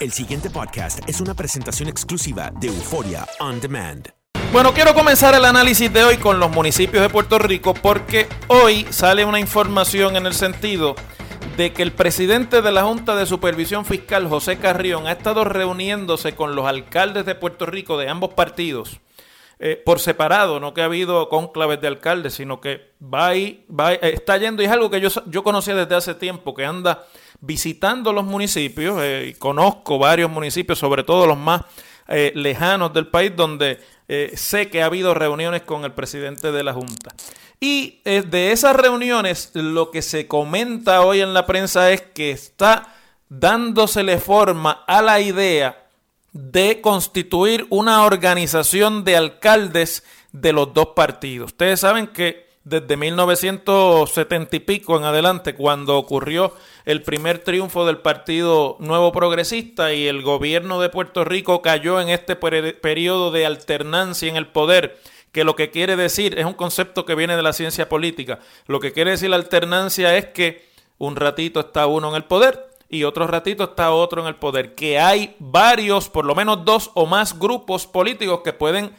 El siguiente podcast es una presentación exclusiva de Euforia On Demand. Bueno, quiero comenzar el análisis de hoy con los municipios de Puerto Rico porque hoy sale una información en el sentido de que el presidente de la Junta de Supervisión Fiscal, José Carrión, ha estado reuniéndose con los alcaldes de Puerto Rico de ambos partidos eh, por separado, no que ha habido conclaves de alcaldes, sino que va ahí, va eh, está yendo y es algo que yo, yo conocía desde hace tiempo, que anda visitando los municipios eh, conozco varios municipios, sobre todo los más eh, lejanos del país, donde eh, sé que ha habido reuniones con el presidente de la Junta. Y eh, de esas reuniones, lo que se comenta hoy en la prensa es que está dándosele forma a la idea de constituir una organización de alcaldes de los dos partidos. Ustedes saben que desde 1970 y pico en adelante, cuando ocurrió el primer triunfo del Partido Nuevo Progresista y el gobierno de Puerto Rico cayó en este periodo de alternancia en el poder, que lo que quiere decir es un concepto que viene de la ciencia política. Lo que quiere decir la alternancia es que un ratito está uno en el poder y otro ratito está otro en el poder, que hay varios, por lo menos dos o más grupos políticos que pueden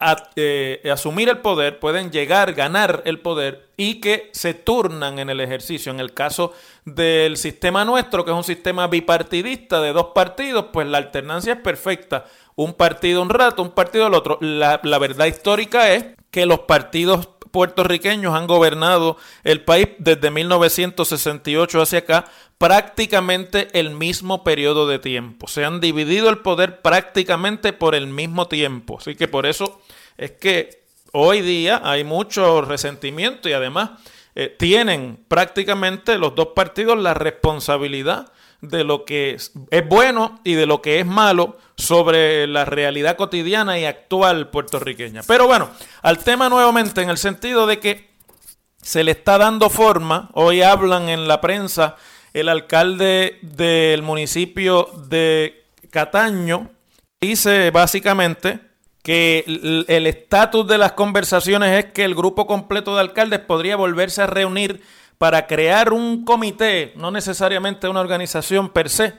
a, eh, asumir el poder, pueden llegar, ganar el poder y que se turnan en el ejercicio. En el caso del sistema nuestro, que es un sistema bipartidista de dos partidos, pues la alternancia es perfecta. Un partido un rato, un partido el otro. La, la verdad histórica es que los partidos puertorriqueños han gobernado el país desde 1968 hacia acá prácticamente el mismo periodo de tiempo. Se han dividido el poder prácticamente por el mismo tiempo. Así que por eso es que hoy día hay mucho resentimiento y además eh, tienen prácticamente los dos partidos la responsabilidad de lo que es, es, bueno y de lo que es malo sobre la realidad cotidiana y actual puertorriqueña. Pero bueno, al tema nuevamente en el sentido de que se le está dando forma, hoy hablan en la prensa el alcalde del municipio de Cataño, dice básicamente que el estatus de las conversaciones es que el grupo completo de alcaldes podría volverse a reunir para crear un comité, no necesariamente una organización per se,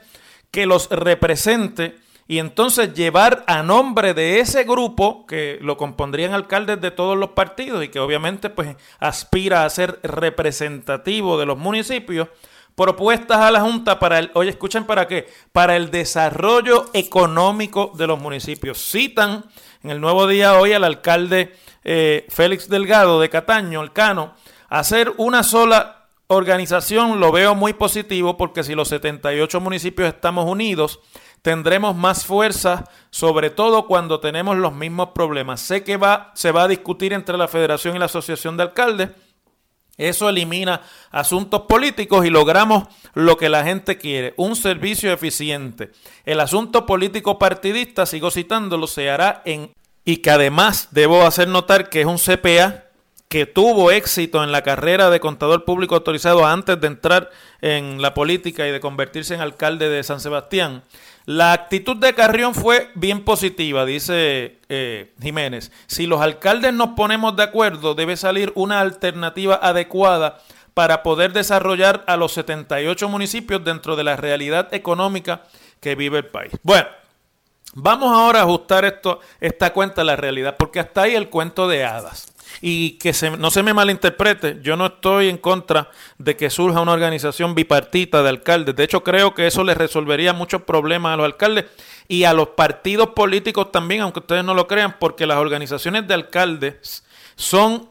que los represente y entonces llevar a nombre de ese grupo, que lo compondrían alcaldes de todos los partidos y que obviamente pues aspira a ser representativo de los municipios, propuestas a la Junta para el, oye, escuchen para qué, para el desarrollo económico de los municipios. Citan en el nuevo día hoy al alcalde eh, Félix Delgado de Cataño, el Cano, hacer una sola organización lo veo muy positivo porque si los 78 municipios estamos unidos, tendremos más fuerza, sobre todo cuando tenemos los mismos problemas. Sé que va, se va a discutir entre la Federación y la Asociación de Alcaldes. Eso elimina asuntos políticos y logramos lo que la gente quiere, un servicio eficiente. El asunto político partidista, sigo citándolo, se hará en... Y que además debo hacer notar que es un CPA que tuvo éxito en la carrera de contador público autorizado antes de entrar en la política y de convertirse en alcalde de San Sebastián. La actitud de Carrión fue bien positiva, dice eh, Jiménez. Si los alcaldes nos ponemos de acuerdo, debe salir una alternativa adecuada para poder desarrollar a los 78 municipios dentro de la realidad económica que vive el país. Bueno, vamos ahora a ajustar esto, esta cuenta a la realidad, porque hasta ahí el cuento de hadas. Y que no se me malinterprete, yo no estoy en contra de que surja una organización bipartita de alcaldes. De hecho, creo que eso les resolvería muchos problemas a los alcaldes y a los partidos políticos también, aunque ustedes no lo crean, porque las organizaciones de alcaldes son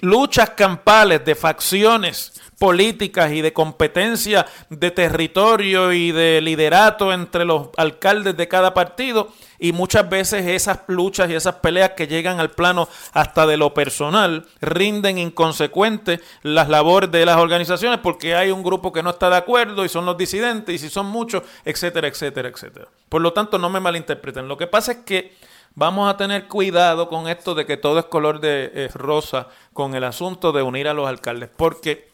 luchas campales de facciones políticas y de competencia de territorio y de liderato entre los alcaldes de cada partido y muchas veces esas luchas y esas peleas que llegan al plano hasta de lo personal rinden inconsecuentes las labores de las organizaciones porque hay un grupo que no está de acuerdo y son los disidentes y si son muchos, etcétera, etcétera, etcétera. Por lo tanto, no me malinterpreten. Lo que pasa es que vamos a tener cuidado con esto de que todo es color de eh, rosa con el asunto de unir a los alcaldes porque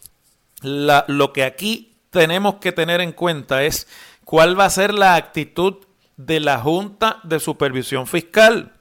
lo que aquí tenemos que tener en cuenta es cuál va a ser la actitud de la Junta de Supervisión Fiscal.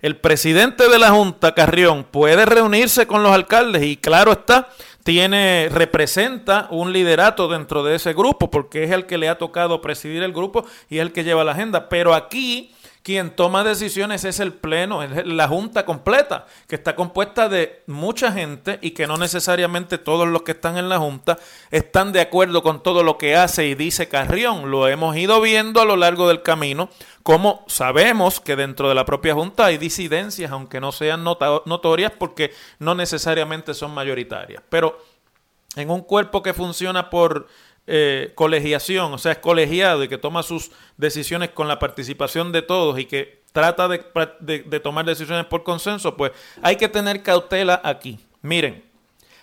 El presidente de la Junta, Carrión, puede reunirse con los alcaldes y claro está, tiene, representa un liderato dentro de ese grupo porque es el que le ha tocado presidir el grupo y es el que lleva la agenda. Pero aquí quien toma decisiones es el Pleno, es la Junta completa, que está compuesta de mucha gente y que no necesariamente todos los que están en la Junta están de acuerdo con todo lo que hace y dice Carrión. Lo hemos ido viendo a lo largo del camino, como sabemos que dentro de la propia Junta hay disidencias, aunque no sean notorias porque no necesariamente son mayoritarias. Pero en un cuerpo que funciona por eh, colegiación, o sea, es colegiado y que toma sus decisiones con la participación de todos y que trata de, tomar decisiones por consenso, pues hay que tener cautela aquí. Miren,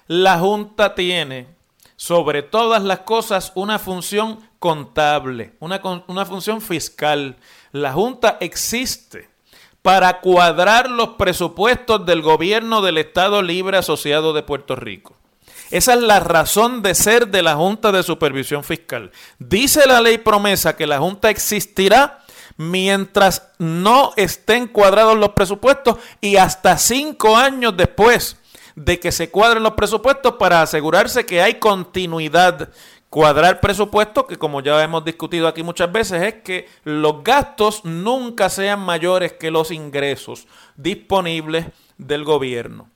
la Junta tiene sobre todas las cosas una función contable, una, una función fiscal. La Junta existe para cuadrar los presupuestos del gobierno del Estado Libre Asociado de Puerto Rico. Esa es la razón de ser de la Junta de Supervisión Fiscal. Dice la ley promesa que la Junta existirá mientras no estén cuadrados los presupuestos y hasta cinco años después de que se cuadren los presupuestos para asegurarse que hay continuidad. Cuadrar presupuesto, que como ya hemos discutido aquí muchas veces, es que los gastos nunca sean mayores que los ingresos disponibles del gobierno.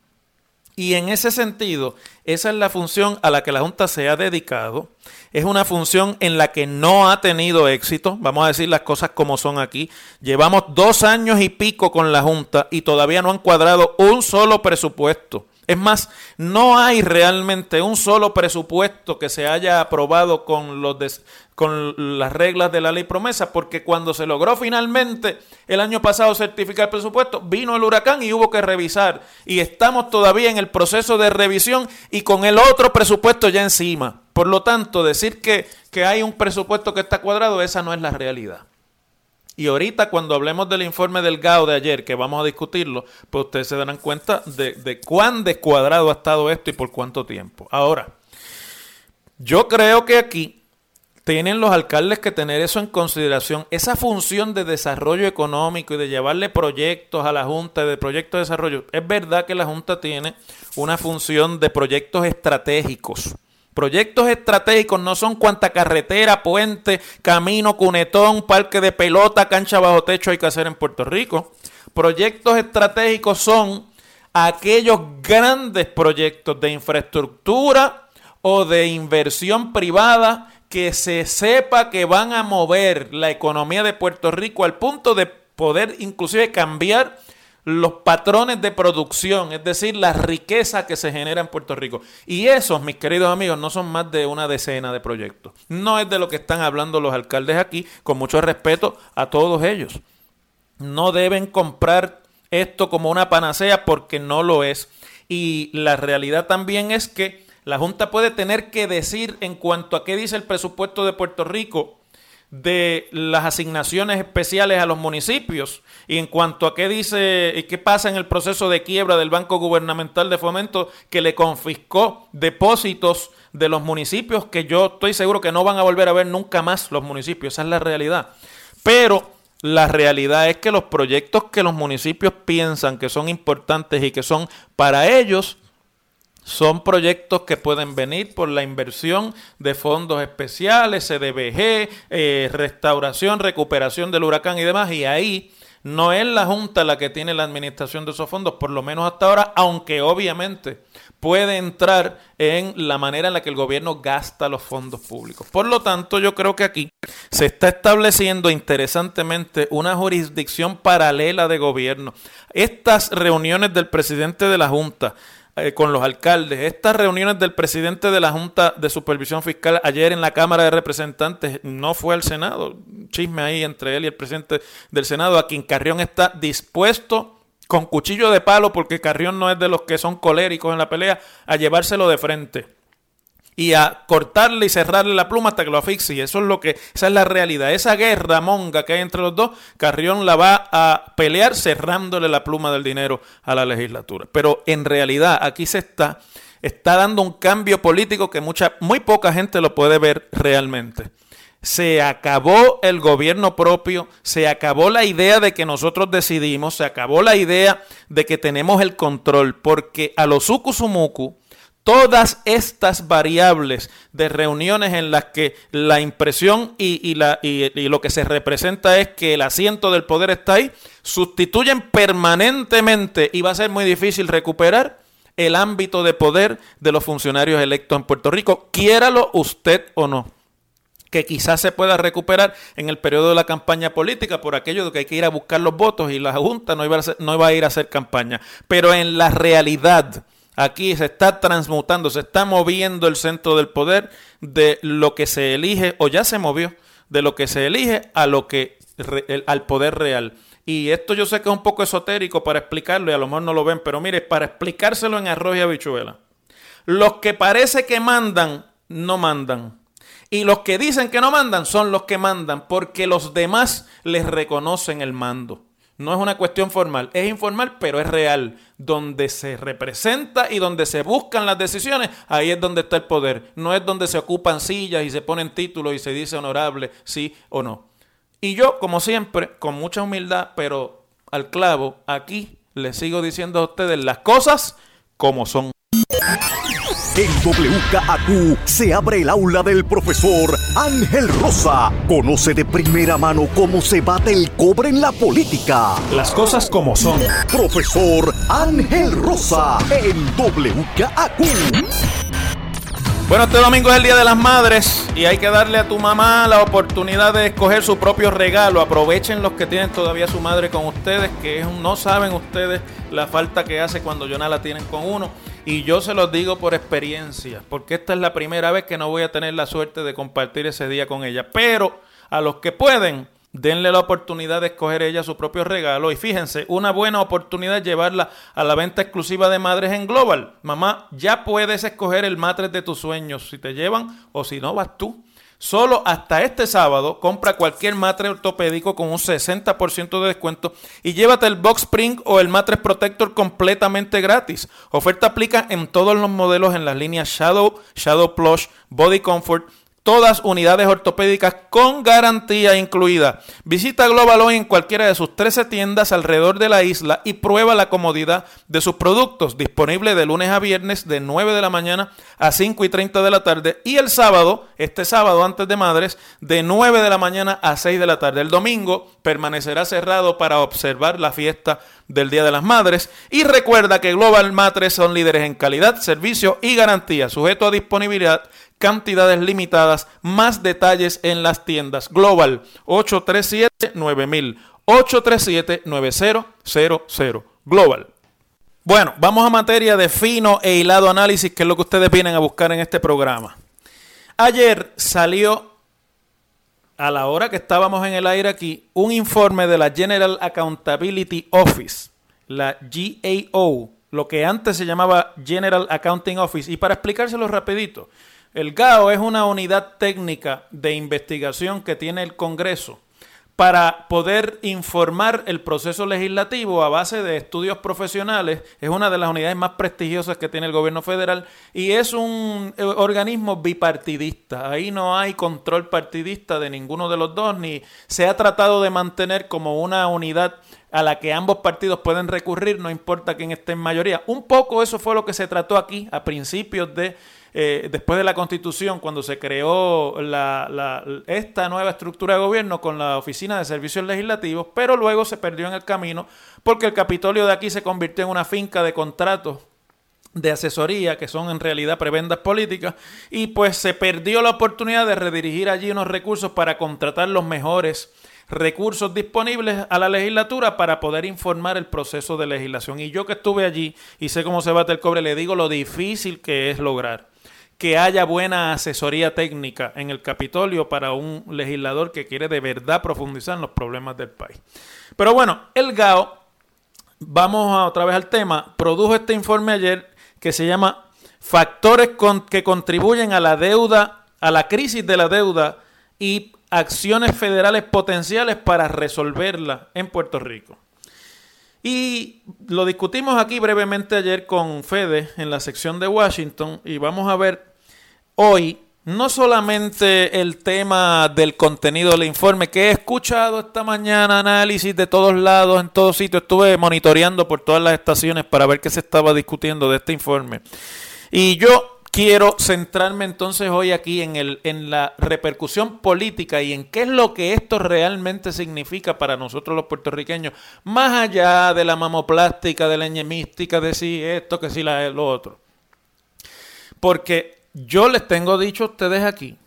Y en ese sentido, esa es la función a la que la Junta se ha dedicado. Es una función en la que no ha tenido éxito. Vamos a decir las cosas como son aquí. Llevamos dos años y pico con la Junta y todavía no han cuadrado un solo presupuesto. Es más, no hay realmente un solo presupuesto que se haya aprobado con, los con las reglas de la ley promesa, porque cuando se logró finalmente el año pasado certificar el presupuesto, vino el huracán y hubo que revisar. Y estamos todavía en el proceso de revisión y con el otro presupuesto ya encima. Por lo tanto, decir que, que hay un presupuesto que está cuadrado, esa no es la realidad. Y ahorita cuando hablemos del informe del GAO de ayer, que vamos a discutirlo, pues ustedes se darán cuenta de, de cuán descuadrado ha estado esto y por cuánto tiempo. Ahora, yo creo que aquí tienen los alcaldes que tener eso en consideración. Esa función de desarrollo económico y de llevarle proyectos a la Junta de proyectos de desarrollo. Es verdad que la Junta tiene una función de proyectos estratégicos Proyectos estratégicos no son cuanta carretera, puente, camino, cunetón, parque de pelota, cancha bajo techo hay que hacer en Puerto Rico. Proyectos estratégicos son aquellos grandes proyectos de infraestructura o de inversión privada que se sepa que van a mover la economía de Puerto Rico al punto de poder inclusive cambiar los patrones de producción, es decir, la riqueza que se genera en Puerto Rico. Y esos, mis queridos amigos, no son más de una decena de proyectos. No es de lo que están hablando los alcaldes aquí, con mucho respeto a todos ellos. No deben comprar esto como una panacea porque no lo es. Y la realidad también es que la Junta puede tener que decir en cuanto a qué dice el presupuesto de Puerto Rico de las asignaciones especiales a los municipios y en cuanto a qué dice y qué pasa en el proceso de quiebra del Banco Gubernamental de Fomento que le confiscó depósitos de los municipios que yo estoy seguro que no van a volver a ver nunca más los municipios, esa es la realidad. Pero la realidad es que los proyectos que los municipios piensan que son importantes y que son para ellos son proyectos que pueden venir por la inversión de fondos especiales, CDBG, eh, restauración, recuperación del huracán y demás. Y ahí no es la Junta la que tiene la administración de esos fondos, por lo menos hasta ahora, aunque obviamente puede entrar en la manera en la que el gobierno gasta los fondos públicos. Por lo tanto, yo creo que aquí se está estableciendo interesantemente una jurisdicción paralela de gobierno. Estas reuniones del presidente de la Junta, eh, con los alcaldes. Estas reuniones del presidente de la Junta de Supervisión Fiscal ayer en la Cámara de Representantes no fue al Senado. Chisme ahí entre él y el presidente del Senado, a quien Carrión está dispuesto con cuchillo de palo, porque Carrión no es de los que son coléricos en la pelea, a llevárselo de frente y a cortarle y cerrarle la pluma hasta que lo asfixie. Eso es lo que, esa es la realidad. Esa guerra monga que hay entre los dos, Carrión la va a pelear cerrándole la pluma del dinero a la legislatura. Pero en realidad aquí se está, está dando un cambio político que mucha, muy poca gente lo puede ver realmente. Se acabó el gobierno propio, se acabó la idea de que nosotros decidimos, se acabó la idea de que tenemos el control, porque a los sucusumucu todas estas variables de reuniones en las que la impresión y, la, y, lo que se representa es que el asiento del poder está ahí, sustituyen permanentemente y va a ser muy difícil recuperar el ámbito de poder de los funcionarios electos en Puerto Rico, quiéralo usted o no que quizás se pueda recuperar en el periodo de la campaña política por aquello de que hay que ir a buscar los votos y la Junta no iba a, no iba a ir a hacer campaña. Pero en la realidad, Aquí se está transmutando, se está moviendo el centro del poder de lo que se elige, o ya se movió, de lo que se elige a lo que al poder real. Y esto yo sé que es un poco esotérico para explicarlo y a lo mejor no lo ven, pero mire, para explicárselo en arroz y habichuela. Los que parece que mandan, no mandan. Y los que dicen que no mandan son los que mandan porque los demás les reconocen el mando. No es una cuestión formal, es informal, pero es real. Donde se representa y donde se buscan las decisiones, ahí es donde está el poder. No es donde se ocupan sillas y se ponen títulos y se dice honorable, sí o no. Y yo, como siempre, con mucha humildad, pero al clavo, aquí les sigo diciendo a ustedes las cosas como son. En WKAQ se abre el aula del profesor Ángel Rosa. Conoce de primera mano cómo se bate el cobre en la política. Las cosas como son. Profesor Ángel Rosa en WKAQ. Bueno, este domingo es el Día de las Madres y hay que darle a tu mamá la oportunidad de escoger su propio regalo. Aprovechen los que tienen todavía su madre con ustedes, que no saben ustedes la falta que hace cuando ya no la tienen con uno. Y yo se los digo por experiencia, porque esta es la primera vez que no voy a tener la suerte de compartir ese día con ella. Pero a los que pueden, denle la oportunidad de escoger ella su propio regalo. Y fíjense, una buena oportunidad es llevarla a la venta exclusiva de madres en Global. Mamá, ya puedes escoger el matres de tus sueños, si te llevan o si no vas tú. Solo hasta este sábado compra cualquier matre ortopédico con un 60% de descuento y llévate el Box Spring o el Matres Protector completamente gratis. Oferta aplica en todos los modelos en las líneas Shadow, Shadow Plush, Body Comfort, todas unidades ortopédicas con garantía incluida. Visita Global Hoy en cualquiera de sus 13 tiendas alrededor de la isla y prueba la comodidad de sus productos. Disponible de lunes a viernes de 9 de la mañana a 5 y 30 de la tarde y el sábado, este sábado antes de Madres, de 9 de la mañana a 6 de la tarde. El domingo permanecerá cerrado para observar la fiesta del Día de las Madres. Y recuerda que Global Matres son líderes en calidad, servicio y garantía, sujeto a disponibilidad cantidades limitadas, más detalles en las tiendas. Global 837 9000 837-9000. Global. Bueno, vamos a materia de fino e hilado análisis, que es lo que ustedes vienen a buscar en este programa. Ayer salió, a la hora que estábamos en el aire aquí, un informe de la General Accountability Office, la GAO, lo que antes se llamaba General Accounting Office. Y para explicárselo rapidito, el GAO es una unidad técnica de investigación que tiene el Congreso para poder informar el proceso legislativo a base de estudios profesionales. Es una de las unidades más prestigiosas que tiene el gobierno federal y es un eh, organismo bipartidista. Ahí no hay control partidista de ninguno de los dos, ni se ha tratado de mantener como una unidad a la que ambos partidos pueden recurrir, no importa quién esté en mayoría. Un poco eso fue lo que se trató aquí a principios de eh, después de la constitución, cuando se creó la, esta nueva estructura de gobierno con la Oficina de Servicios Legislativos, pero luego se perdió en el camino porque el Capitolio de aquí se convirtió en una finca de contratos de asesoría que son en realidad prebendas políticas y pues se perdió la oportunidad de redirigir allí unos recursos para contratar los mejores recursos disponibles a la legislatura para poder informar el proceso de legislación. Y yo que estuve allí y sé cómo se bate el cobre, le digo lo difícil que es lograr que haya buena asesoría técnica en el Capitolio para un legislador que quiere de verdad profundizar en los problemas del país. Pero bueno, el GAO, vamos a otra vez al tema, produjo este informe ayer que se llama Factores que contribuyen a la deuda, a la crisis de la deuda y acciones federales potenciales para resolverla en Puerto Rico. Y lo discutimos aquí brevemente ayer con Fede en la sección de Washington y vamos a ver hoy no solamente el tema del contenido del informe, que he escuchado esta mañana análisis de todos lados, en todos sitios, estuve monitoreando por todas las estaciones para ver qué se estaba discutiendo de este informe. Y yo quiero centrarme entonces hoy aquí en, el, en la repercusión política y en qué es lo que esto realmente significa para nosotros los puertorriqueños, más allá de la mamoplástica, de la ñemística, de si esto, que si la, lo otro. Porque yo les tengo dicho a ustedes aquí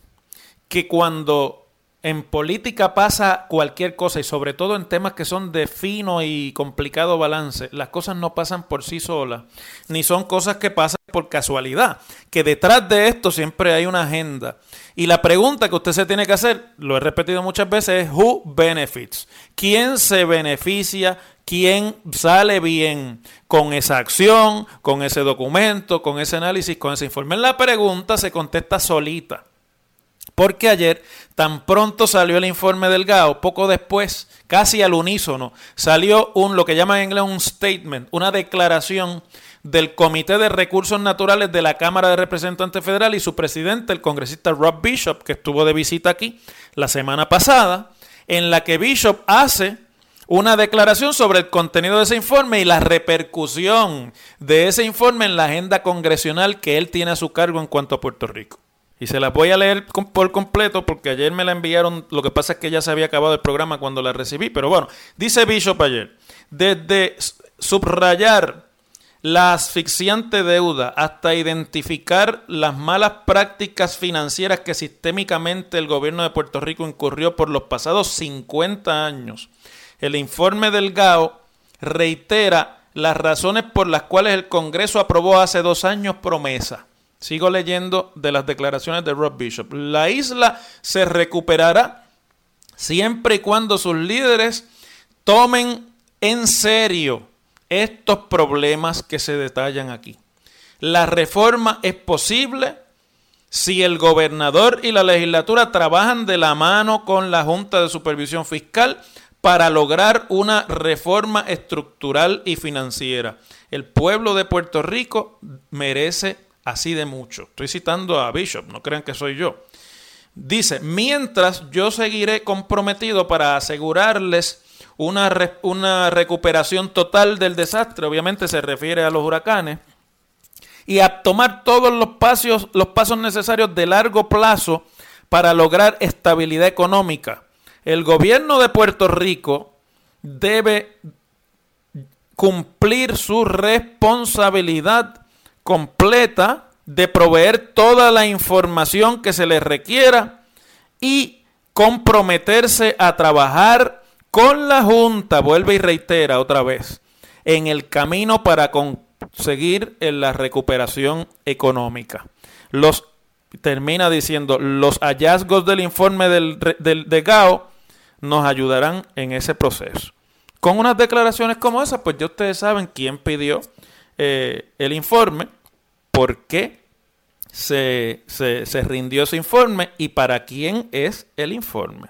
que cuando en política pasa cualquier cosa y sobre todo en temas que son de fino y complicado balance, las cosas no pasan por sí solas, ni son cosas que pasan por casualidad, que detrás de esto siempre hay una agenda. Y la pregunta que usted se tiene que hacer, lo he repetido muchas veces, es who benefits? ¿Quién se beneficia? ¿Quién sale bien con esa acción, con ese documento, con ese análisis, con ese informe? La pregunta se contesta solita. Porque ayer, tan pronto salió el informe del GAO, poco después, casi al unísono, salió un, lo que llaman en inglés un statement, una declaración del Comité de Recursos Naturales de la Cámara de Representantes Federal y su presidente, el congresista Rob Bishop, que estuvo de visita aquí la semana pasada, en la que Bishop hace una declaración sobre el contenido de ese informe y la repercusión de ese informe en la agenda congresional que él tiene a su cargo en cuanto a Puerto Rico. Y se la voy a leer por completo porque ayer me la enviaron. Lo que pasa es que ya se había acabado el programa cuando la recibí. Pero bueno, dice Bishop ayer: desde subrayar la asfixiante deuda hasta identificar las malas prácticas financieras que sistémicamente el gobierno de Puerto Rico incurrió por los pasados 50 años. El informe del GAO reitera las razones por las cuales el Congreso aprobó hace dos años promesa Sigo leyendo de las declaraciones de Rob Bishop. La isla se recuperará siempre y cuando sus líderes tomen en serio estos problemas que se detallan aquí. La reforma es posible si el gobernador y la legislatura trabajan de la mano con la Junta de Supervisión Fiscal para lograr una reforma estructural y financiera. El pueblo de Puerto Rico merece así de mucho. Estoy citando a Bishop, no crean que soy yo. Dice, mientras yo seguiré comprometido para asegurarles una, una recuperación total del desastre, obviamente se refiere a los huracanes, y a tomar todos los pasos, los pasos necesarios de largo plazo para lograr estabilidad económica. El gobierno de Puerto Rico debe cumplir su responsabilidad completa de proveer toda la información que se le requiera y comprometerse a trabajar con la Junta, vuelve y reitera otra vez, en el camino para conseguir la recuperación económica. Los termina diciendo, los hallazgos del informe del, del, de GAO nos ayudarán en ese proceso. Con unas declaraciones como esas, pues ya ustedes saben quién pidió eh, el informe, por qué se, se, rindió ese informe y para quién es el informe.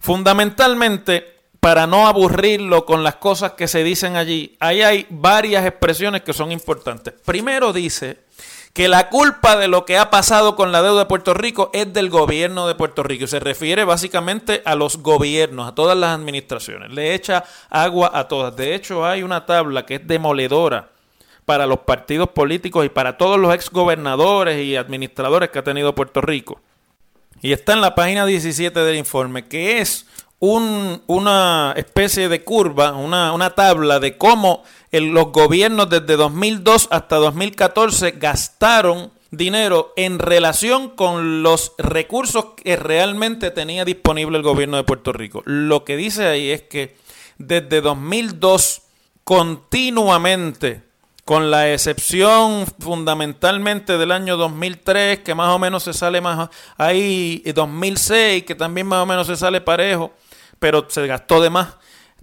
Fundamentalmente, para no aburrirlo con las cosas que se dicen allí, ahí hay varias expresiones que son importantes. Primero dice que la culpa de lo que ha pasado con la deuda de Puerto Rico es del gobierno de Puerto Rico. Se refiere básicamente a los gobiernos, a todas las administraciones. Le echa agua a todas. De hecho, hay una tabla que es demoledora para los partidos políticos y para todos los exgobernadores y administradores que ha tenido Puerto Rico. Y está en la página 17 del informe, que es una especie de curva, una, tabla de cómo los gobiernos desde 2002 hasta 2014 gastaron dinero en relación con los recursos que realmente tenía disponible el gobierno de Puerto Rico. Lo que dice ahí es que desde 2002 continuamente, con la excepción fundamentalmente del año 2003, que más o menos se sale más ahí, y 2006, que también más o menos se sale parejo, pero se gastó de más.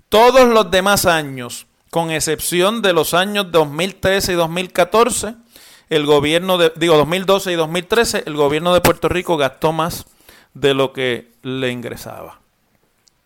Todos los demás años con excepción de los años 2013 y 2014, el gobierno de, digo, 2012 y 2013, el gobierno de Puerto Rico gastó más de lo que le ingresaba.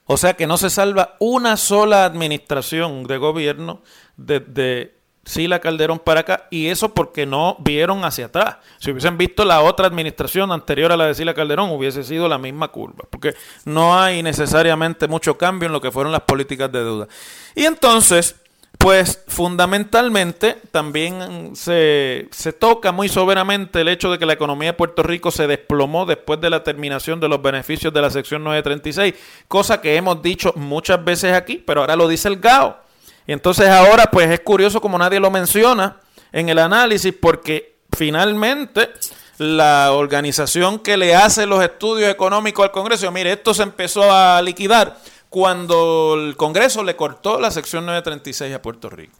O sea que no se salva una sola administración de gobierno desde Sila Calderón para acá, y eso porque no vieron hacia atrás. Si hubiesen visto la otra administración anterior a la de Sila Calderón, hubiese sido la misma curva, porque no hay necesariamente mucho cambio en lo que fueron las políticas de deuda. Y entonces, pues fundamentalmente también se, toca muy soberanamente el hecho de que la economía de Puerto Rico se desplomó después de la terminación de los beneficios de la sección 936, cosa que hemos dicho muchas veces aquí, pero ahora lo dice el GAO. Y entonces ahora pues es curioso como nadie lo menciona en el análisis porque finalmente la organización que le hace los estudios económicos al Congreso, mire, esto se empezó a liquidar cuando el Congreso le cortó la sección 936 a Puerto Rico.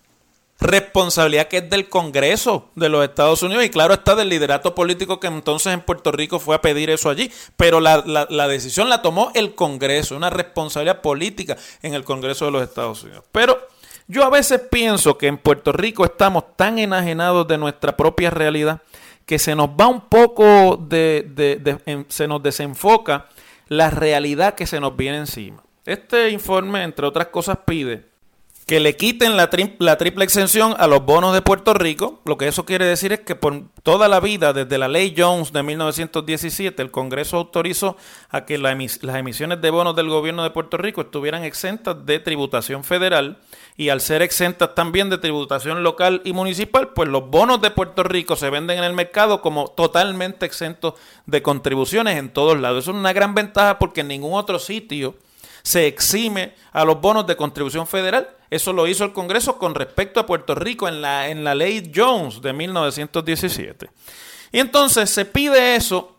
Responsabilidad que es del Congreso de los Estados Unidos y claro está del liderato político que entonces en Puerto Rico fue a pedir eso allí. Pero la, la decisión la tomó el Congreso, una responsabilidad política en el Congreso de los Estados Unidos. Pero yo a veces pienso que en Puerto Rico estamos tan enajenados de nuestra propia realidad que se nos va un poco de, se nos desenfoca la realidad que se nos viene encima. Este informe, entre otras cosas, pide que le quiten la, la, triple exención a los bonos de Puerto Rico. Lo que eso quiere decir es que por toda la vida, desde la ley Jones de 1917, el Congreso autorizó a que las emisiones de bonos del gobierno de Puerto Rico estuvieran exentas de tributación federal y al ser exentas también de tributación local y municipal, pues los bonos de Puerto Rico se venden en el mercado como totalmente exentos de contribuciones en todos lados. Eso es una gran ventaja porque en ningún otro sitio se exime a los bonos de contribución federal. Eso lo hizo el Congreso con respecto a Puerto Rico en la, en la ley Jones de 1917. Y entonces se pide eso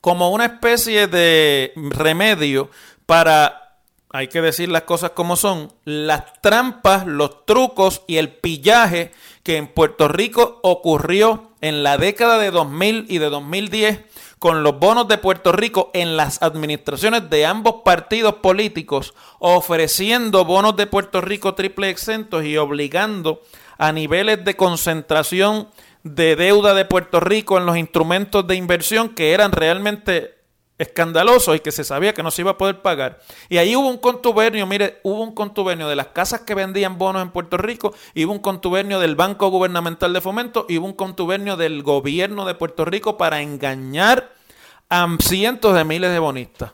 como una especie de remedio para, hay que decir las cosas como son, las trampas, los trucos y el pillaje que en Puerto Rico ocurrió en la década de 2000 y de 2010 con los bonos de Puerto Rico en las administraciones de ambos partidos políticos, ofreciendo bonos de Puerto Rico triple exentos y obligando a niveles de concentración de deuda de Puerto Rico en los instrumentos de inversión que eran realmente escandalosos y que se sabía que no se iba a poder pagar. Y ahí hubo un contubernio, mire, hubo un contubernio de las casas que vendían bonos en Puerto Rico, hubo un contubernio del Banco Gubernamental de Fomento, y hubo un contubernio del gobierno de Puerto Rico para engañar a cientos de miles de bonistas.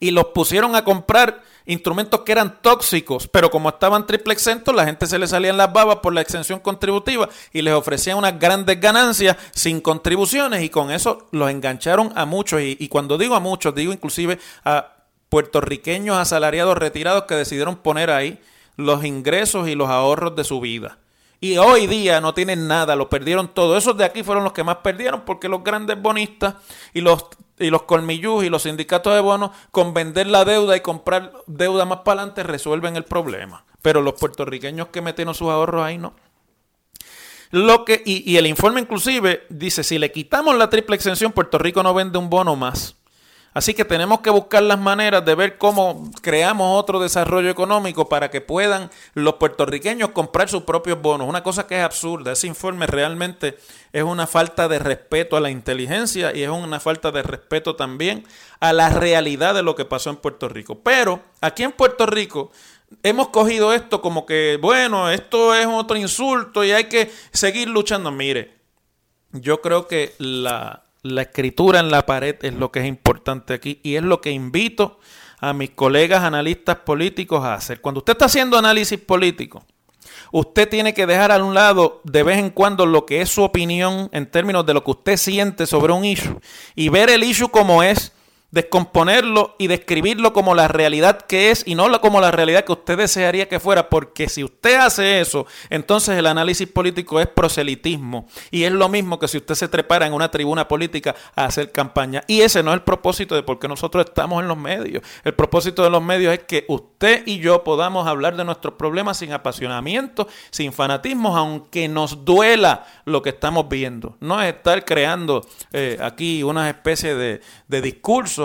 Y los pusieron a comprar instrumentos que eran tóxicos, pero como estaban triple exentos, la gente se les salían las babas por la exención contributiva y les ofrecían unas grandes ganancias sin contribuciones y con eso los engancharon a muchos. Y, y cuando digo a muchos, digo inclusive a puertorriqueños asalariados retirados que decidieron poner ahí los ingresos y los ahorros de su vida y hoy día no tienen nada, lo perdieron todo. Esos de aquí fueron los que más perdieron porque los grandes bonistas y los y los colmillús y los sindicatos de bonos con vender la deuda y comprar deuda más para adelante resuelven el problema. Pero los puertorriqueños que metieron sus ahorros ahí no. Lo que, y, y el informe inclusive dice, si le quitamos la triple exención, Puerto Rico no vende un bono más. Así que tenemos que buscar las maneras de ver cómo creamos otro desarrollo económico para que puedan los puertorriqueños comprar sus propios bonos. Una cosa que es absurda. Ese informe realmente es una falta de respeto a la inteligencia y es una falta de respeto también a la realidad de lo que pasó en Puerto Rico. Pero aquí en Puerto Rico hemos cogido esto como que, bueno, esto es otro insulto y hay que seguir luchando. Mire, yo creo que la, la escritura en la pared es lo que es importante aquí y es lo que invito a mis colegas analistas políticos a hacer. Cuando usted está haciendo análisis político, usted tiene que dejar a un lado de vez en cuando lo que es su opinión en términos de lo que usted siente sobre un issue y ver el issue como es descomponerlo y describirlo como la realidad que es y no como la realidad que usted desearía que fuera, porque si usted hace eso, entonces el análisis político es proselitismo y es lo mismo que si usted se trepara en una tribuna política a hacer campaña. Y ese no es el propósito de por qué nosotros estamos en los medios. El propósito de los medios es que usted y yo podamos hablar de nuestros problemas sin apasionamiento, sin fanatismo, aunque nos duela lo que estamos viendo. No es estar creando eh, aquí una especie de, de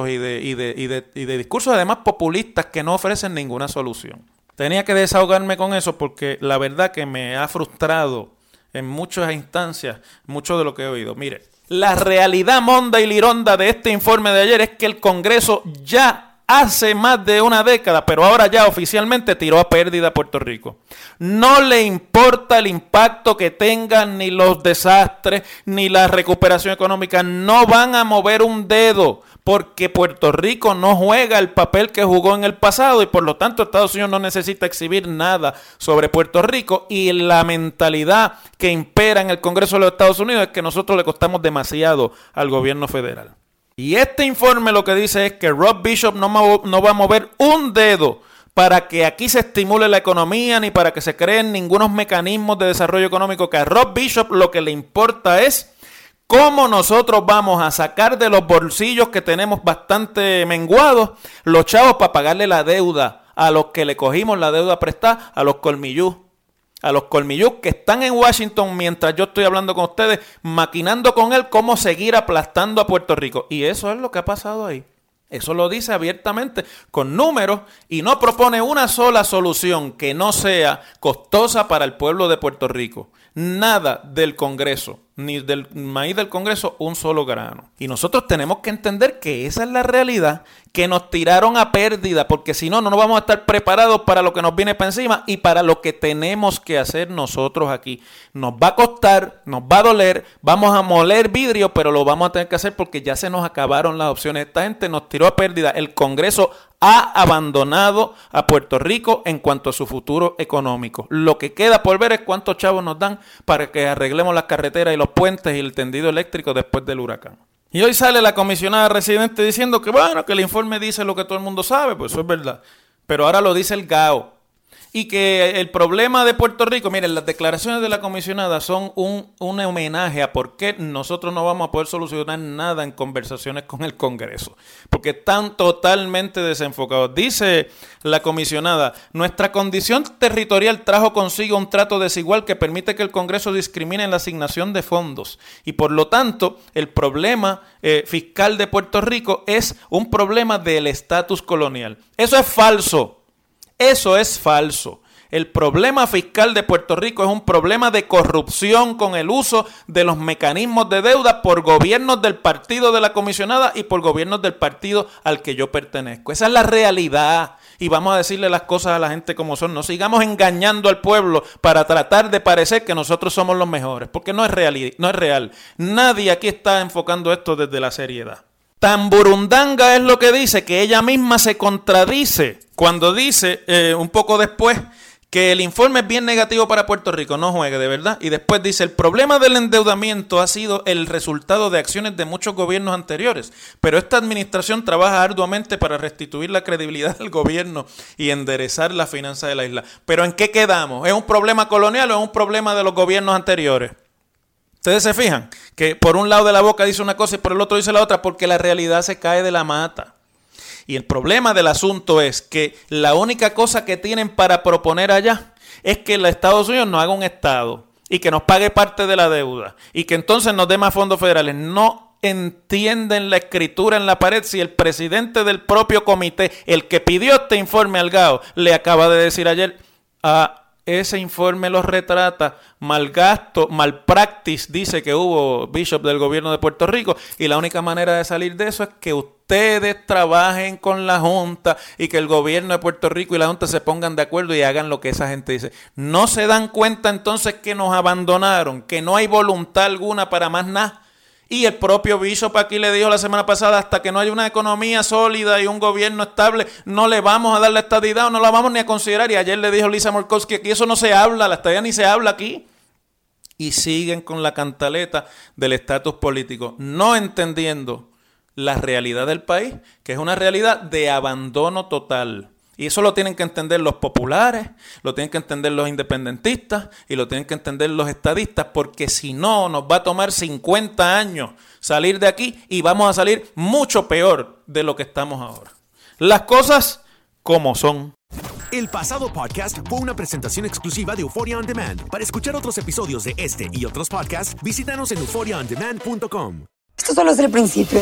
y de, de, y de discursos además populistas que no ofrecen ninguna solución. Tenía que desahogarme con eso porque la verdad que me ha frustrado en muchas instancias mucho de lo que he oído. Mire, la realidad monda y lironda de este informe de ayer es que el Congreso ya hace más de una década, pero ahora ya oficialmente tiró a pérdida a Puerto Rico. No le importa el impacto que tengan ni los desastres ni la recuperación económica, no van a mover un dedo porque Puerto Rico no juega el papel que jugó en el pasado y por lo tanto Estados Unidos no necesita exhibir nada sobre Puerto Rico y la mentalidad que impera en el Congreso de los Estados Unidos es que nosotros le costamos demasiado al gobierno federal. Y este informe lo que dice es que Rob Bishop no, no va a mover un dedo para que aquí se estimule la economía ni para que se creen ningunos mecanismos de desarrollo económico, que a Rob Bishop lo que le importa es ¿Cómo nosotros vamos a sacar de los bolsillos que tenemos bastante menguados los chavos para pagarle la deuda a los que le cogimos la deuda prestada, a los colmillús? A los colmillús que están en Washington mientras yo estoy hablando con ustedes, maquinando con él cómo seguir aplastando a Puerto Rico. Y eso es lo que ha pasado ahí. Eso lo dice abiertamente con números y no propone una sola solución que no sea costosa para el pueblo de Puerto Rico. Nada del Congreso ni del maíz del Congreso un solo grano. Y nosotros tenemos que entender que esa es la realidad, que nos tiraron a pérdida, porque si no, no nos vamos a estar preparados para lo que nos viene para encima y para lo que tenemos que hacer nosotros aquí. Nos va a costar, nos va a doler, vamos a moler vidrio, pero lo vamos a tener que hacer porque ya se nos acabaron las opciones. Esta gente nos tiró a pérdida. El Congreso ha abandonado a Puerto Rico en cuanto a su futuro económico. Lo que queda por ver es cuántos chavos nos dan para que arreglemos las carreteras y los puentes y el tendido eléctrico después del huracán. Y hoy sale la comisionada residente diciendo que bueno, que el informe dice lo que todo el mundo sabe, pues eso es verdad. Pero ahora lo dice el GAO y que el problema de Puerto Rico, miren, las declaraciones de la comisionada son un, un, homenaje a por qué nosotros no vamos a poder solucionar nada en conversaciones con el Congreso, porque están totalmente desenfocados. Dice la comisionada, nuestra condición territorial trajo consigo un trato desigual que permite que el Congreso discrimine en la asignación de fondos y por lo tanto el problema eh, fiscal de Puerto Rico es un problema del estatus colonial. Eso es falso. Eso es falso. El problema fiscal de Puerto Rico es un problema de corrupción con el uso de los mecanismos de deuda por gobiernos del partido de la comisionada y por gobiernos del partido al que yo pertenezco. Esa es la realidad. Y vamos a decirle las cosas a la gente como son. No sigamos engañando al pueblo para tratar de parecer que nosotros somos los mejores, porque no es real. No es real. Nadie aquí está enfocando esto desde la seriedad. Tan burundanga es lo que dice que ella misma se contradice cuando dice eh, un poco después que el informe es bien negativo para Puerto Rico, no juegue de verdad. Y después dice, el problema del endeudamiento ha sido el resultado de acciones de muchos gobiernos anteriores, pero esta administración trabaja arduamente para restituir la credibilidad del gobierno y enderezar la finanza de la isla. Pero ¿en qué quedamos? ¿Es un problema colonial o es un problema de los gobiernos anteriores? Ustedes se fijan que por un lado de la boca dice una cosa y por el otro dice la otra porque la realidad se cae de la mata. Y el problema del asunto es que la única cosa que tienen para proponer allá es que los Estados Unidos no haga un Estado y que nos pague parte de la deuda y que entonces nos dé más fondos federales. No entienden la escritura en la pared si el presidente del propio comité, el que pidió este informe al GAO, le acaba de decir ayer a ah, ese informe los retrata, mal gasto, mal practice, dice que hubo Bishop del gobierno de Puerto Rico, y la única manera de salir de eso es que ustedes trabajen con la Junta y que el gobierno de Puerto Rico y la Junta se pongan de acuerdo y hagan lo que esa gente dice. No se dan cuenta entonces que nos abandonaron, que no hay voluntad alguna para más nada y el propio Bishop aquí le dijo la semana pasada, hasta que no haya una economía sólida y un gobierno estable, no le vamos a dar la estadidad o no la vamos ni a considerar. Y ayer le dijo Lisa Murkowski, aquí eso no se habla, la estadía ni se habla aquí. Y siguen con la cantaleta del estatus político, no entendiendo la realidad del país, que es una realidad de abandono total. Y eso lo tienen que entender los populares, lo tienen que entender los independentistas y lo tienen que entender los estadistas, porque si no, nos va a tomar 50 años salir de aquí y vamos a salir mucho peor de lo que estamos ahora. Las cosas como son. El pasado podcast fue una presentación exclusiva de Euphoria On Demand. Para escuchar otros episodios de este y otros podcasts, visítanos en euphoriaondemand.com. Esto solo es el principio.